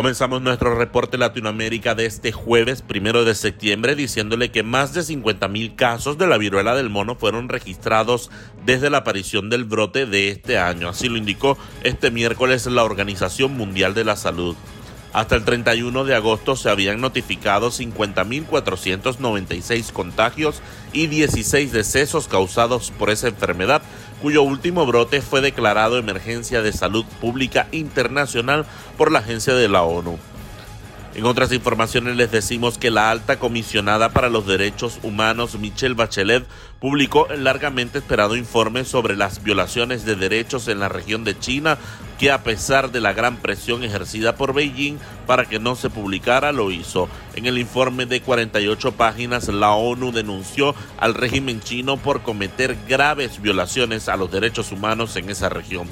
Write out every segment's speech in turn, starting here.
Comenzamos nuestro reporte Latinoamérica de este jueves primero de septiembre diciéndole que más de 50 mil casos de la viruela del mono fueron registrados desde la aparición del brote de este año. Así lo indicó este miércoles la Organización Mundial de la Salud. Hasta el 31 de agosto se habían notificado 50.496 contagios y 16 decesos causados por esa enfermedad, cuyo último brote fue declarado emergencia de salud pública internacional por la agencia de la ONU. En otras informaciones les decimos que la alta comisionada para los derechos humanos Michelle Bachelet publicó el largamente esperado informe sobre las violaciones de derechos en la región de China que a pesar de la gran presión ejercida por Beijing para que no se publicara lo hizo. En el informe de 48 páginas la ONU denunció al régimen chino por cometer graves violaciones a los derechos humanos en esa región.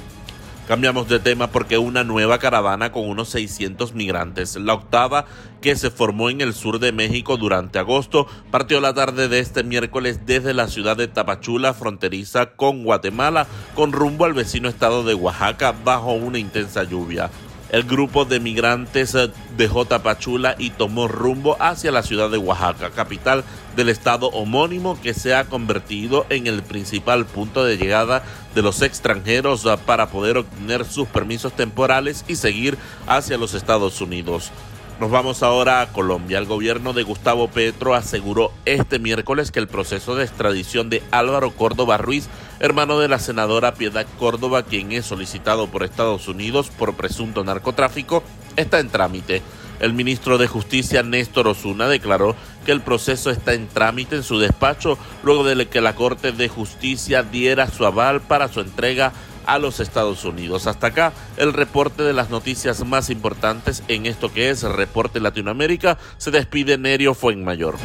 Cambiamos de tema porque una nueva caravana con unos 600 migrantes, la octava que se formó en el sur de México durante agosto, partió la tarde de este miércoles desde la ciudad de Tapachula, fronteriza con Guatemala, con rumbo al vecino estado de Oaxaca bajo una intensa lluvia. El grupo de migrantes eh, dejó Tapachula y tomó rumbo hacia la ciudad de Oaxaca, capital del estado homónimo que se ha convertido en el principal punto de llegada de los extranjeros eh, para poder obtener sus permisos temporales y seguir hacia los Estados Unidos. Nos vamos ahora a Colombia. El gobierno de Gustavo Petro aseguró este miércoles que el proceso de extradición de Álvaro Córdoba Ruiz, hermano de la senadora Piedad Córdoba, quien es solicitado por Estados Unidos por presunto narcotráfico, está en trámite. El ministro de Justicia Néstor Osuna declaró que el proceso está en trámite en su despacho luego de que la Corte de Justicia diera su aval para su entrega a los Estados Unidos. Hasta acá el reporte de las noticias más importantes en esto que es Reporte Latinoamérica. Se despide Nerio Fuenmayor.